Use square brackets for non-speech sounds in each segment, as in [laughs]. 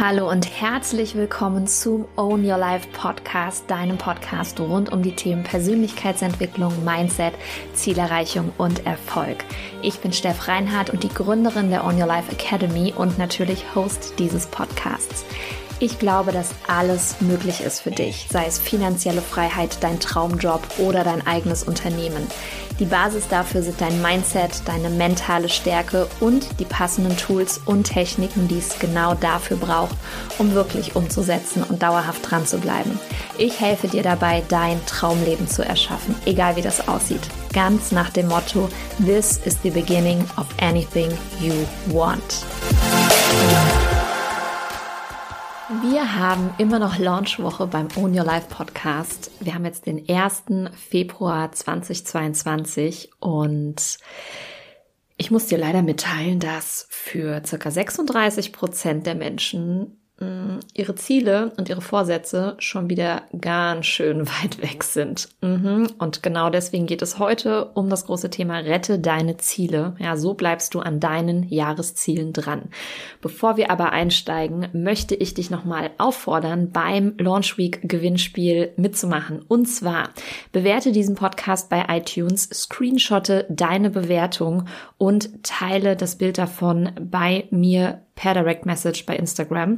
Hallo und herzlich willkommen zum Own Your Life Podcast, deinem Podcast rund um die Themen Persönlichkeitsentwicklung, Mindset, Zielerreichung und Erfolg. Ich bin Steff Reinhardt und die Gründerin der Own Your Life Academy und natürlich Host dieses Podcasts. Ich glaube, dass alles möglich ist für dich, sei es finanzielle Freiheit, dein Traumjob oder dein eigenes Unternehmen. Die Basis dafür sind dein Mindset, deine mentale Stärke und die passenden Tools und Techniken, die es genau dafür braucht, um wirklich umzusetzen und dauerhaft dran zu bleiben. Ich helfe dir dabei, dein Traumleben zu erschaffen, egal wie das aussieht. Ganz nach dem Motto, This is the beginning of anything you want. Wir haben immer noch Launchwoche beim Own Your Life Podcast. Wir haben jetzt den 1. Februar 2022 und ich muss dir leider mitteilen, dass für circa 36 Prozent der Menschen ihre Ziele und ihre Vorsätze schon wieder ganz schön [laughs] weit weg sind. Mhm. Und genau deswegen geht es heute um das große Thema Rette deine Ziele. Ja, so bleibst du an deinen Jahreszielen dran. Bevor wir aber einsteigen, möchte ich dich nochmal auffordern, beim Launch Week Gewinnspiel mitzumachen. Und zwar bewerte diesen Podcast bei iTunes, screenshotte deine Bewertung und teile das Bild davon bei mir per Direct Message bei Instagram.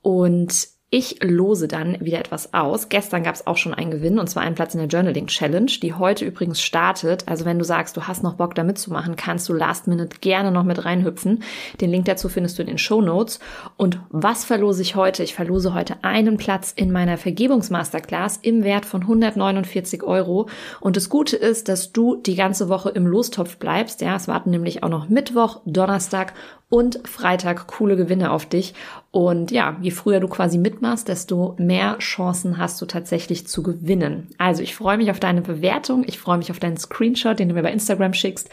Und ich lose dann wieder etwas aus. Gestern gab es auch schon einen Gewinn und zwar einen Platz in der Journaling Challenge, die heute übrigens startet. Also wenn du sagst, du hast noch Bock da mitzumachen, kannst du Last Minute gerne noch mit reinhüpfen. Den Link dazu findest du in den Show Notes. Und was verlose ich heute? Ich verlose heute einen Platz in meiner Vergebungsmasterclass im Wert von 149 Euro. Und das Gute ist, dass du die ganze Woche im Lostopf bleibst. Ja, es warten nämlich auch noch Mittwoch, Donnerstag und Freitag coole Gewinne auf dich. Und ja, je früher du quasi mitmachst, desto mehr Chancen hast du tatsächlich zu gewinnen. Also ich freue mich auf deine Bewertung, ich freue mich auf deinen Screenshot, den du mir bei Instagram schickst.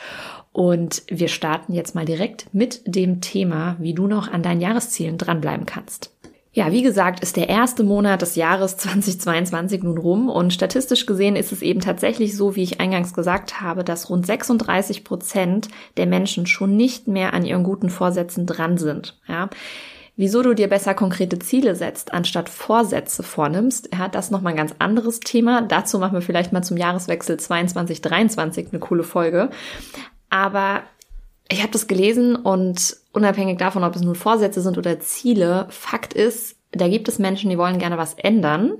Und wir starten jetzt mal direkt mit dem Thema, wie du noch an deinen Jahreszielen dranbleiben kannst. Ja, wie gesagt, ist der erste Monat des Jahres 2022 nun rum und statistisch gesehen ist es eben tatsächlich so, wie ich eingangs gesagt habe, dass rund 36 Prozent der Menschen schon nicht mehr an ihren guten Vorsätzen dran sind. Ja. Wieso du dir besser konkrete Ziele setzt, anstatt Vorsätze vornimmst, ja, das nochmal ein ganz anderes Thema. Dazu machen wir vielleicht mal zum Jahreswechsel 22-23 eine coole Folge. Aber ich habe das gelesen und unabhängig davon, ob es nun Vorsätze sind oder Ziele, Fakt ist, da gibt es Menschen, die wollen gerne was ändern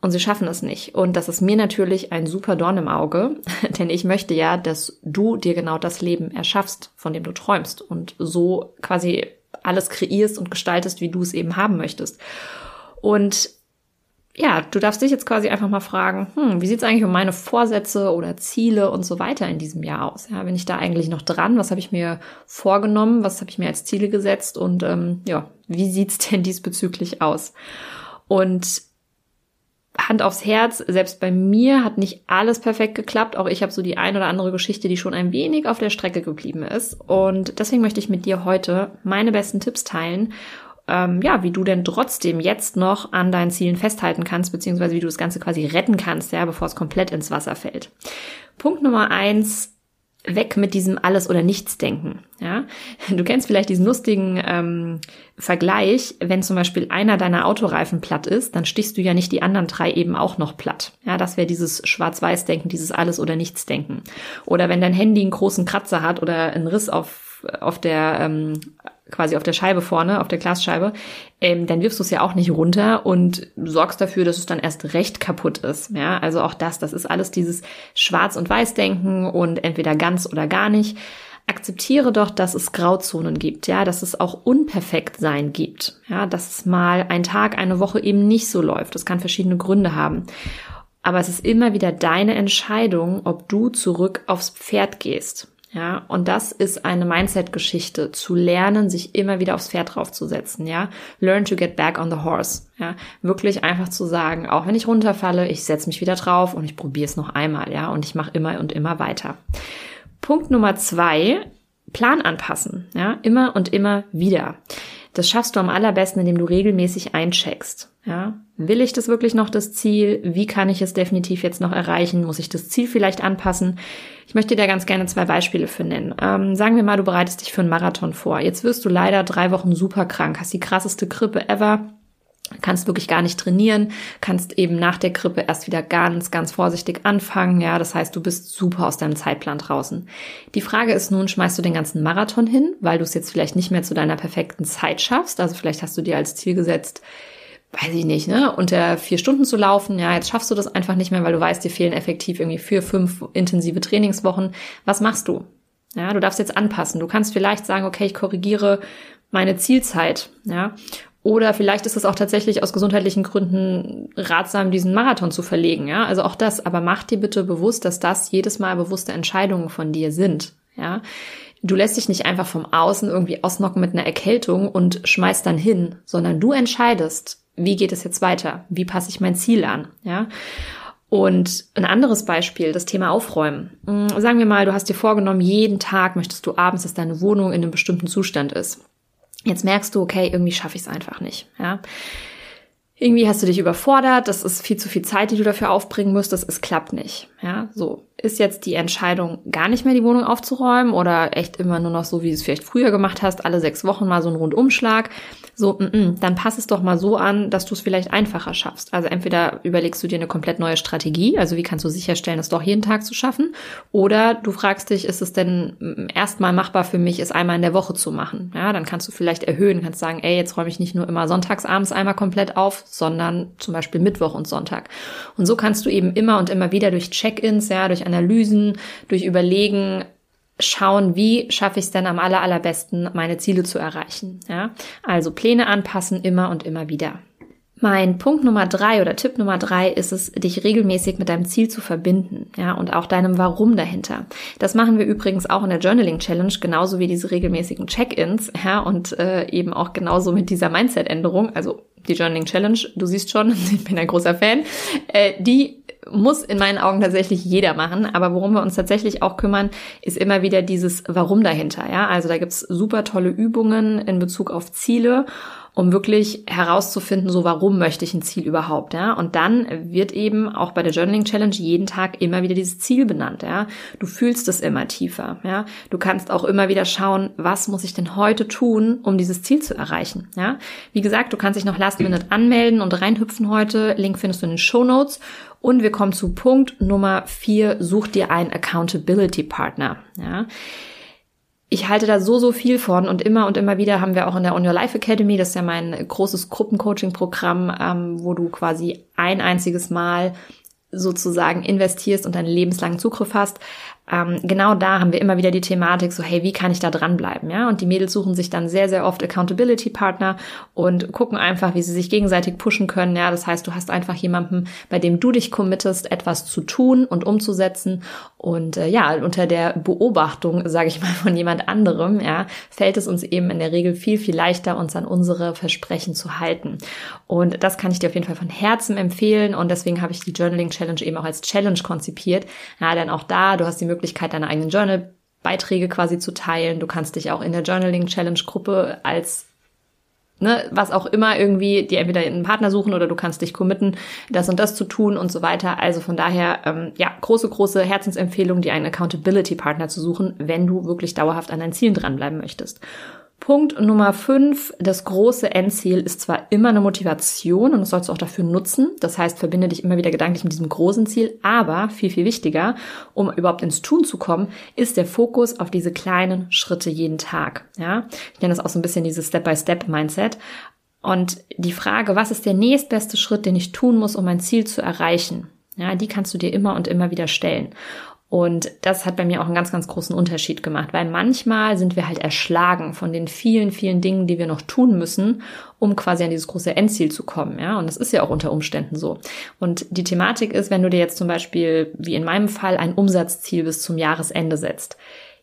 und sie schaffen es nicht. Und das ist mir natürlich ein super Dorn im Auge, [laughs] denn ich möchte ja, dass du dir genau das Leben erschaffst, von dem du träumst und so quasi alles kreierst und gestaltest, wie du es eben haben möchtest. Und ja, du darfst dich jetzt quasi einfach mal fragen, hm, wie sieht's eigentlich um meine Vorsätze oder Ziele und so weiter in diesem Jahr aus? Ja, bin ich da eigentlich noch dran? Was habe ich mir vorgenommen? Was habe ich mir als Ziele gesetzt? Und ähm, ja, wie sieht's [laughs] denn diesbezüglich aus? Und Hand aufs Herz, selbst bei mir hat nicht alles perfekt geklappt. Auch ich habe so die ein oder andere Geschichte, die schon ein wenig auf der Strecke geblieben ist. Und deswegen möchte ich mit dir heute meine besten Tipps teilen ähm, ja, wie du denn trotzdem jetzt noch an deinen Zielen festhalten kannst, beziehungsweise wie du das Ganze quasi retten kannst, ja, bevor es komplett ins Wasser fällt. Punkt Nummer eins, weg mit diesem alles oder nichts denken. Ja, du kennst vielleicht diesen lustigen ähm, Vergleich, wenn zum Beispiel einer deiner Autoreifen platt ist, dann stichst du ja nicht die anderen drei eben auch noch platt. Ja, das wäre dieses Schwarz-Weiß-Denken, dieses alles oder nichts denken. Oder wenn dein Handy einen großen Kratzer hat oder einen Riss auf auf der ähm, quasi auf der Scheibe vorne, auf der Glasscheibe, ähm, dann wirfst du es ja auch nicht runter und sorgst dafür, dass es dann erst recht kaputt ist. Ja, also auch das, das ist alles dieses Schwarz- und Weiß-Denken und entweder ganz oder gar nicht. Akzeptiere doch, dass es Grauzonen gibt, ja, dass es auch unperfekt sein gibt, ja, dass es mal ein Tag, eine Woche eben nicht so läuft. Das kann verschiedene Gründe haben. Aber es ist immer wieder deine Entscheidung, ob du zurück aufs Pferd gehst. Ja, und das ist eine Mindset-Geschichte, zu lernen, sich immer wieder aufs Pferd draufzusetzen, ja. Learn to get back on the horse, ja. Wirklich einfach zu sagen, auch wenn ich runterfalle, ich setze mich wieder drauf und ich probiere es noch einmal, ja, und ich mache immer und immer weiter. Punkt Nummer zwei, Plan anpassen, ja, immer und immer wieder. Das schaffst du am allerbesten, indem du regelmäßig eincheckst. Ja, will ich das wirklich noch das Ziel? Wie kann ich es definitiv jetzt noch erreichen? Muss ich das Ziel vielleicht anpassen? Ich möchte dir da ganz gerne zwei Beispiele für nennen. Ähm, sagen wir mal, du bereitest dich für einen Marathon vor. Jetzt wirst du leider drei Wochen super krank, hast die krasseste Grippe ever kannst wirklich gar nicht trainieren, kannst eben nach der Grippe erst wieder ganz, ganz vorsichtig anfangen. Ja, das heißt, du bist super aus deinem Zeitplan draußen. Die Frage ist nun, schmeißt du den ganzen Marathon hin, weil du es jetzt vielleicht nicht mehr zu deiner perfekten Zeit schaffst? Also vielleicht hast du dir als Ziel gesetzt, weiß ich nicht, ne, unter vier Stunden zu laufen. Ja, jetzt schaffst du das einfach nicht mehr, weil du weißt, dir fehlen effektiv irgendwie vier, fünf intensive Trainingswochen. Was machst du? Ja, du darfst jetzt anpassen. Du kannst vielleicht sagen, okay, ich korrigiere meine Zielzeit, ja. Oder vielleicht ist es auch tatsächlich aus gesundheitlichen Gründen ratsam, diesen Marathon zu verlegen, ja. Also auch das, aber mach dir bitte bewusst, dass das jedes Mal bewusste Entscheidungen von dir sind, ja. Du lässt dich nicht einfach vom Außen irgendwie ausnocken mit einer Erkältung und schmeißt dann hin, sondern du entscheidest, wie geht es jetzt weiter? Wie passe ich mein Ziel an? Ja. Und ein anderes Beispiel, das Thema Aufräumen. Hm, sagen wir mal, du hast dir vorgenommen, jeden Tag möchtest du abends, dass deine Wohnung in einem bestimmten Zustand ist. Jetzt merkst du, okay, irgendwie schaffe ich es einfach nicht. Ja. Irgendwie hast du dich überfordert, das ist viel zu viel Zeit, die du dafür aufbringen müsstest, es klappt nicht. Ja, so ist jetzt die Entscheidung, gar nicht mehr die Wohnung aufzuräumen oder echt immer nur noch so, wie du es vielleicht früher gemacht hast, alle sechs Wochen mal so ein Rundumschlag. So, mm -mm, dann pass es doch mal so an, dass du es vielleicht einfacher schaffst. Also entweder überlegst du dir eine komplett neue Strategie, also wie kannst du sicherstellen, es doch jeden Tag zu schaffen, oder du fragst dich, ist es denn mm, erstmal machbar für mich, es einmal in der Woche zu machen? Ja, dann kannst du vielleicht erhöhen, kannst sagen, ey, jetzt räume ich nicht nur immer sonntags abends einmal komplett auf, sondern zum Beispiel Mittwoch und Sonntag. Und so kannst du eben immer und immer wieder durch Check-ins, ja, durch Analysen, durch Überlegen, schauen, wie schaffe ich es denn am aller, allerbesten, meine Ziele zu erreichen. Ja? Also Pläne anpassen immer und immer wieder. Mein Punkt Nummer drei oder Tipp Nummer drei ist es, dich regelmäßig mit deinem Ziel zu verbinden, ja, und auch deinem Warum dahinter. Das machen wir übrigens auch in der Journaling Challenge, genauso wie diese regelmäßigen Check-ins, ja, und äh, eben auch genauso mit dieser Mindset-Änderung. Also die Journaling Challenge, du siehst schon, [laughs] ich bin ein großer Fan, äh, die muss in meinen Augen tatsächlich jeder machen. Aber worum wir uns tatsächlich auch kümmern, ist immer wieder dieses Warum dahinter. Ja, also da gibt's super tolle Übungen in Bezug auf Ziele um wirklich herauszufinden, so warum möchte ich ein Ziel überhaupt, ja? Und dann wird eben auch bei der Journaling Challenge jeden Tag immer wieder dieses Ziel benannt, ja? Du fühlst es immer tiefer, ja? Du kannst auch immer wieder schauen, was muss ich denn heute tun, um dieses Ziel zu erreichen, ja? Wie gesagt, du kannst dich noch Last Minute anmelden und reinhüpfen heute. Link findest du in den Show Notes. Und wir kommen zu Punkt Nummer vier. Such dir einen Accountability Partner, ja? Ich halte da so, so viel von und immer und immer wieder haben wir auch in der On Your Life Academy, das ist ja mein großes Gruppencoaching-Programm, ähm, wo du quasi ein einziges Mal sozusagen investierst und deinen lebenslangen Zugriff hast, ähm, genau da haben wir immer wieder die Thematik, so hey, wie kann ich da dranbleiben, ja? Und die Mädels suchen sich dann sehr, sehr oft Accountability-Partner und gucken einfach, wie sie sich gegenseitig pushen können, ja? Das heißt, du hast einfach jemanden, bei dem du dich committest, etwas zu tun und umzusetzen und äh, ja, unter der Beobachtung, sage ich mal, von jemand anderem, ja, fällt es uns eben in der Regel viel, viel leichter, uns an unsere Versprechen zu halten. Und das kann ich dir auf jeden Fall von Herzen empfehlen und deswegen habe ich die Journaling Challenge eben auch als Challenge konzipiert. Ja, denn auch da, du hast die Möglichkeit, Möglichkeit, deine eigenen Journal-Beiträge quasi zu teilen. Du kannst dich auch in der Journaling-Challenge-Gruppe als ne, was auch immer irgendwie, die entweder einen Partner suchen oder du kannst dich committen, das und das zu tun und so weiter. Also von daher, ähm, ja, große, große Herzensempfehlung, dir einen Accountability-Partner zu suchen, wenn du wirklich dauerhaft an deinen Zielen dranbleiben möchtest. Punkt Nummer fünf, das große Endziel ist zwar immer eine Motivation und das sollst du auch dafür nutzen. Das heißt, verbinde dich immer wieder gedanklich mit diesem großen Ziel, aber viel, viel wichtiger, um überhaupt ins Tun zu kommen, ist der Fokus auf diese kleinen Schritte jeden Tag. Ja, ich nenne das auch so ein bisschen dieses Step-by-Step-Mindset. Und die Frage, was ist der nächstbeste Schritt, den ich tun muss, um mein Ziel zu erreichen? Ja, die kannst du dir immer und immer wieder stellen. Und das hat bei mir auch einen ganz, ganz großen Unterschied gemacht, weil manchmal sind wir halt erschlagen von den vielen, vielen Dingen, die wir noch tun müssen, um quasi an dieses große Endziel zu kommen. Ja, und das ist ja auch unter Umständen so. Und die Thematik ist, wenn du dir jetzt zum Beispiel, wie in meinem Fall, ein Umsatzziel bis zum Jahresende setzt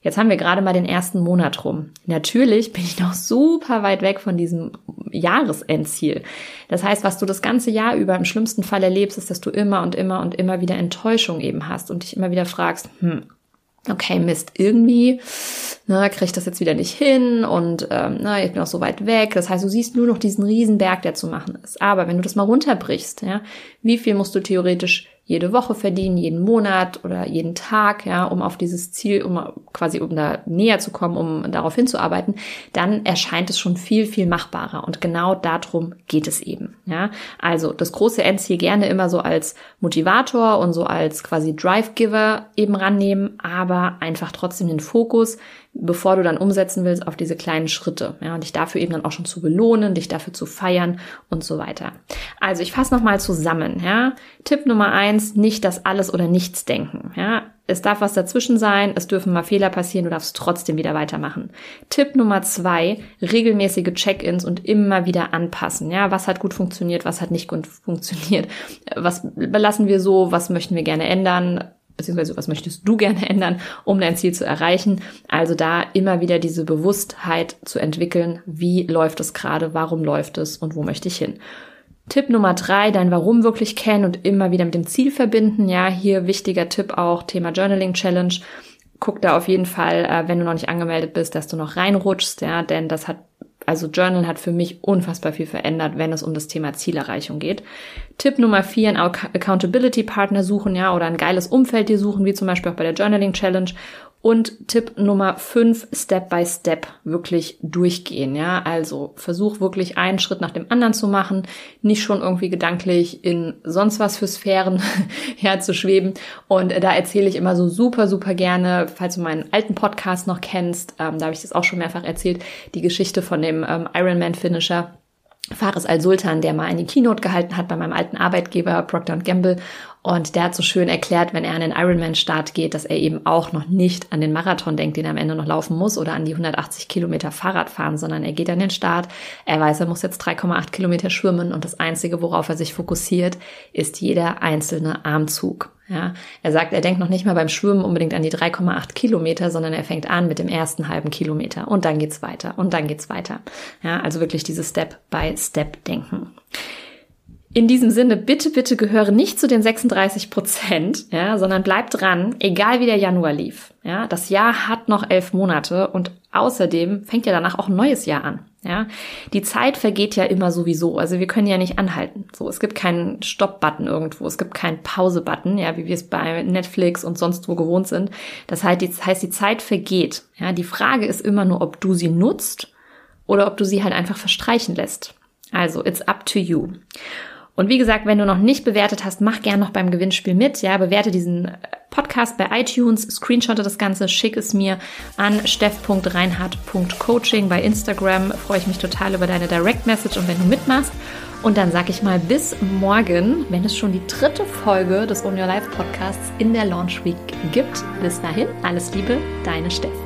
Jetzt haben wir gerade mal den ersten Monat rum. Natürlich bin ich noch super weit weg von diesem Jahresendziel. Das heißt, was du das ganze Jahr über im schlimmsten Fall erlebst, ist, dass du immer und immer und immer wieder Enttäuschung eben hast und dich immer wieder fragst, hm, okay, Mist, irgendwie ne, kriege ich das jetzt wieder nicht hin und ähm, na, ich bin auch so weit weg. Das heißt, du siehst nur noch diesen Riesenberg, der zu machen ist. Aber wenn du das mal runterbrichst, ja, wie viel musst du theoretisch jede Woche verdienen, jeden Monat oder jeden Tag, ja, um auf dieses Ziel, um quasi um da näher zu kommen, um darauf hinzuarbeiten, dann erscheint es schon viel, viel machbarer. Und genau darum geht es eben, ja. Also das große Endziel gerne immer so als Motivator und so als quasi Drive-Giver eben rannehmen, aber einfach trotzdem den Fokus bevor du dann umsetzen willst, auf diese kleinen Schritte. Ja, und dich dafür eben dann auch schon zu belohnen, dich dafür zu feiern und so weiter. Also ich fasse nochmal zusammen. Ja. Tipp Nummer eins, nicht das alles oder nichts denken. Ja. Es darf was dazwischen sein, es dürfen mal Fehler passieren, du darfst trotzdem wieder weitermachen. Tipp Nummer zwei, regelmäßige Check-ins und immer wieder anpassen. Ja, was hat gut funktioniert, was hat nicht gut funktioniert, was belassen wir so, was möchten wir gerne ändern, beziehungsweise was möchtest du gerne [laughs] ändern, um dein Ziel zu erreichen. Also da immer wieder diese Bewusstheit zu entwickeln, wie läuft es gerade, warum läuft es und wo möchte ich hin. Tipp Nummer drei, dein Warum wirklich kennen und immer wieder mit dem Ziel verbinden. Ja, hier wichtiger Tipp auch Thema Journaling Challenge. Guck da auf jeden Fall, äh, wenn du noch nicht angemeldet bist, dass du noch reinrutschst, ja, denn das hat also Journal hat für mich unfassbar viel verändert, wenn es um das Thema Zielerreichung geht. Tipp Nummer vier, ein Accountability Partner suchen, ja, oder ein geiles Umfeld dir suchen, wie zum Beispiel auch bei der Journaling Challenge. Und Tipp Nummer fünf, Step by Step wirklich durchgehen, ja. Also versuch wirklich einen Schritt nach dem anderen zu machen, nicht schon irgendwie gedanklich in sonst was für Sphären [laughs] herzuschweben. Und da erzähle ich immer so super, super gerne, falls du meinen alten Podcast noch kennst, ähm, da habe ich das auch schon mehrfach erzählt, die Geschichte von dem ähm, Ironman Finisher Fares Al-Sultan, der mal eine Keynote gehalten hat bei meinem alten Arbeitgeber Procter Gamble. Und der hat so schön erklärt, wenn er an den Ironman-Start geht, dass er eben auch noch nicht an den Marathon denkt, den er am Ende noch laufen muss oder an die 180 Kilometer Fahrrad fahren, sondern er geht an den Start. Er weiß, er muss jetzt 3,8 Kilometer schwimmen und das Einzige, worauf er sich fokussiert, ist jeder einzelne Armzug. Ja, er sagt, er denkt noch nicht mal beim Schwimmen unbedingt an die 3,8 Kilometer, sondern er fängt an mit dem ersten halben Kilometer und dann geht's weiter und dann geht's weiter. Ja, also wirklich dieses Step-by-Step-Denken. In diesem Sinne, bitte, bitte gehöre nicht zu den 36 Prozent, ja, sondern bleib dran, egal wie der Januar lief. Ja, das Jahr hat noch elf Monate und außerdem fängt ja danach auch ein neues Jahr an. Ja, die Zeit vergeht ja immer sowieso. Also wir können ja nicht anhalten. So, es gibt keinen Stopp-Button irgendwo. Es gibt keinen Pause-Button, ja, wie wir es bei Netflix und sonst wo gewohnt sind. Das heißt, die, Zeit vergeht. Ja, die Frage ist immer nur, ob du sie nutzt oder ob du sie halt einfach verstreichen lässt. Also, it's up to you. Und wie gesagt, wenn du noch nicht bewertet hast, mach gern noch beim Gewinnspiel mit. Ja, bewerte diesen äh, Podcast bei iTunes, screenshotte das Ganze, schick es mir an steff.reinhardt.coaching bei Instagram. Freue ich mich total über deine Direct Message und wenn du mitmachst. Und dann sag ich mal bis morgen, wenn es schon die dritte Folge des Own Your Life Podcasts in der Launch Week gibt. Bis dahin, alles Liebe, deine Steff.